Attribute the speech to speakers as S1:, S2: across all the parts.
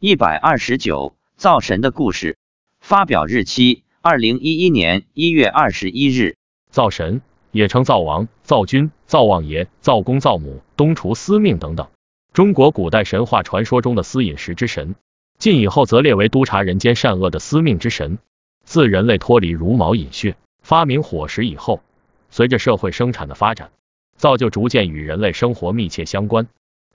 S1: 一百二十九，灶神的故事。发表日期：二零一一年一月二十一日。
S2: 灶神也称灶王、灶君、灶王爷、灶公、灶母、东厨、司命等等，中国古代神话传说中的司饮食之神。晋以后则列为督察人间善恶的司命之神。自人类脱离茹毛饮血，发明火食以后，随着社会生产的发展，灶就逐渐与人类生活密切相关。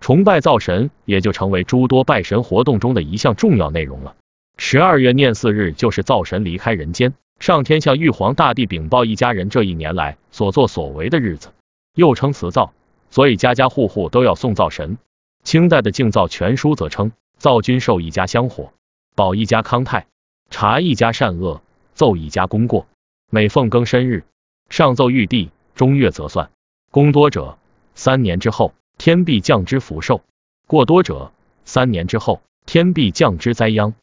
S2: 崇拜灶神也就成为诸多拜神活动中的一项重要内容了。十二月廿四日就是灶神离开人间，上天向玉皇大帝禀报一家人这一年来所作所为的日子，又称辞灶，所以家家户户都要送灶神。清代的《敬灶全书》则称：灶君受一家香火，保一家康泰，察一家善恶，奏一家功过。每逢庚申日，上奏玉帝，中月则算。功多者，三年之后。天必降之福寿，过多者三年之后，天必降之灾殃。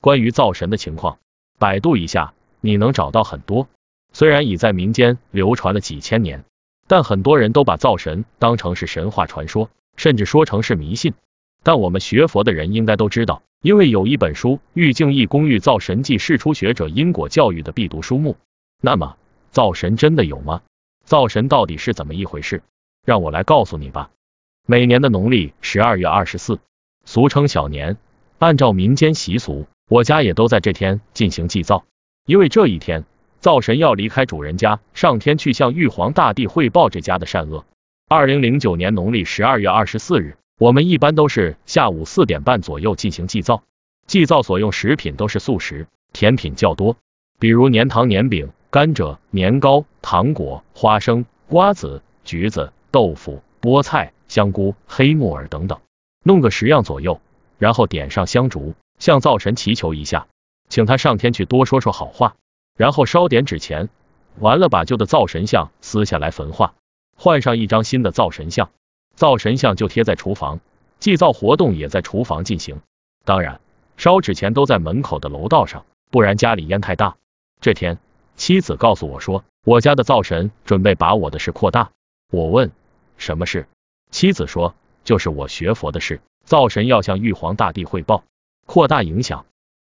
S2: 关于灶神的情况，百度一下，你能找到很多。虽然已在民间流传了几千年，但很多人都把灶神当成是神话传说，甚至说成是迷信。但我们学佛的人应该都知道，因为有一本书《玉净义公寓灶神记》是初学者因果教育的必读书目。那么，灶神真的有吗？灶神到底是怎么一回事？让我来告诉你吧。每年的农历十二月二十四，俗称小年，按照民间习俗，我家也都在这天进行祭灶，因为这一天灶神要离开主人家上天去向玉皇大帝汇报这家的善恶。二零零九年农历十二月二十四日，我们一般都是下午四点半左右进行祭灶，祭灶所用食品都是素食，甜品较多，比如年糖、年饼、甘蔗、年糕、糖果、花生、瓜子、橘子、豆腐、菠菜。香菇、黑木耳等等，弄个十样左右，然后点上香烛，向灶神祈求一下，请他上天去多说说好话，然后烧点纸钱，完了把旧的灶神像撕下来焚化，换上一张新的灶神像，灶神像就贴在厨房，祭灶活动也在厨房进行。当然，烧纸钱都在门口的楼道上，不然家里烟太大。这天，妻子告诉我说，我家的灶神准备把我的事扩大。我问，什么事？妻子说：“就是我学佛的事，灶神要向玉皇大帝汇报，扩大影响。”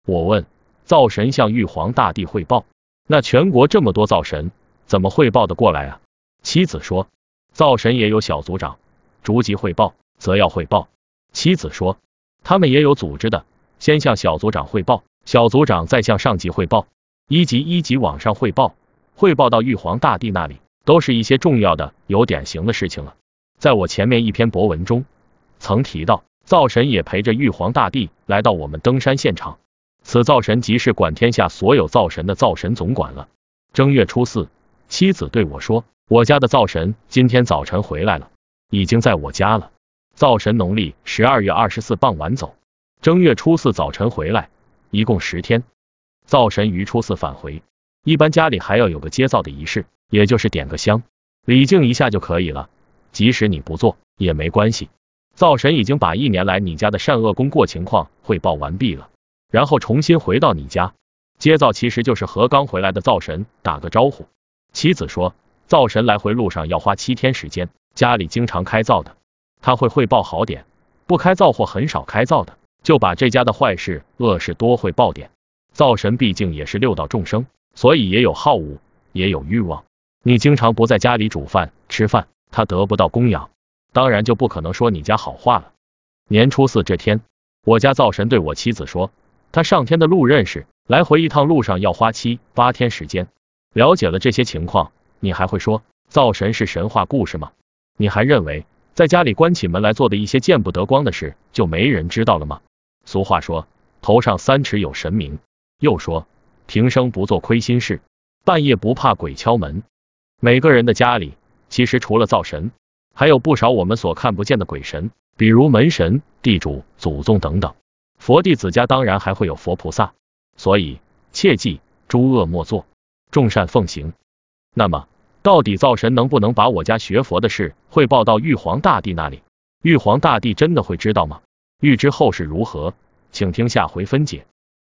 S2: 我问：“灶神向玉皇大帝汇报，那全国这么多灶神，怎么汇报的过来啊？”妻子说：“灶神也有小组长，逐级汇报，则要汇报。”妻子说：“他们也有组织的，先向小组长汇报，小组长再向上级汇报，一级一级往上汇报，汇报到玉皇大帝那里，都是一些重要的、有典型的事情了。”在我前面一篇博文中，曾提到灶神也陪着玉皇大帝来到我们登山现场。此灶神即是管天下所有灶神的灶神总管了。正月初四，妻子对我说：“我家的灶神今天早晨回来了，已经在我家了。”灶神农历十二月二十四傍晚走，正月初四早晨回来，一共十天。灶神于初四返回，一般家里还要有个接灶的仪式，也就是点个香，礼敬一下就可以了。即使你不做也没关系，灶神已经把一年来你家的善恶功过情况汇报完毕了，然后重新回到你家接灶，其实就是和刚回来的灶神打个招呼。妻子说，灶神来回路上要花七天时间，家里经常开灶的，他会汇报好点；不开灶或很少开灶的，就把这家的坏事恶事多汇报点。灶神毕竟也是六道众生，所以也有好恶，也有欲望。你经常不在家里煮饭吃饭。他得不到供养，当然就不可能说你家好话了。年初四这天，我家灶神对我妻子说，他上天的路认识，来回一趟路上要花七八天时间。了解了这些情况，你还会说灶神是神话故事吗？你还认为在家里关起门来做的一些见不得光的事，就没人知道了吗？俗话说，头上三尺有神明。又说，平生不做亏心事，半夜不怕鬼敲门。每个人的家里。其实除了灶神，还有不少我们所看不见的鬼神，比如门神、地主、祖宗等等。佛弟子家当然还会有佛菩萨，所以切记诸恶莫作，众善奉行。那么，到底灶神能不能把我家学佛的事汇报到玉皇大帝那里？玉皇大帝真的会知道吗？欲知后事如何，请听下回分解。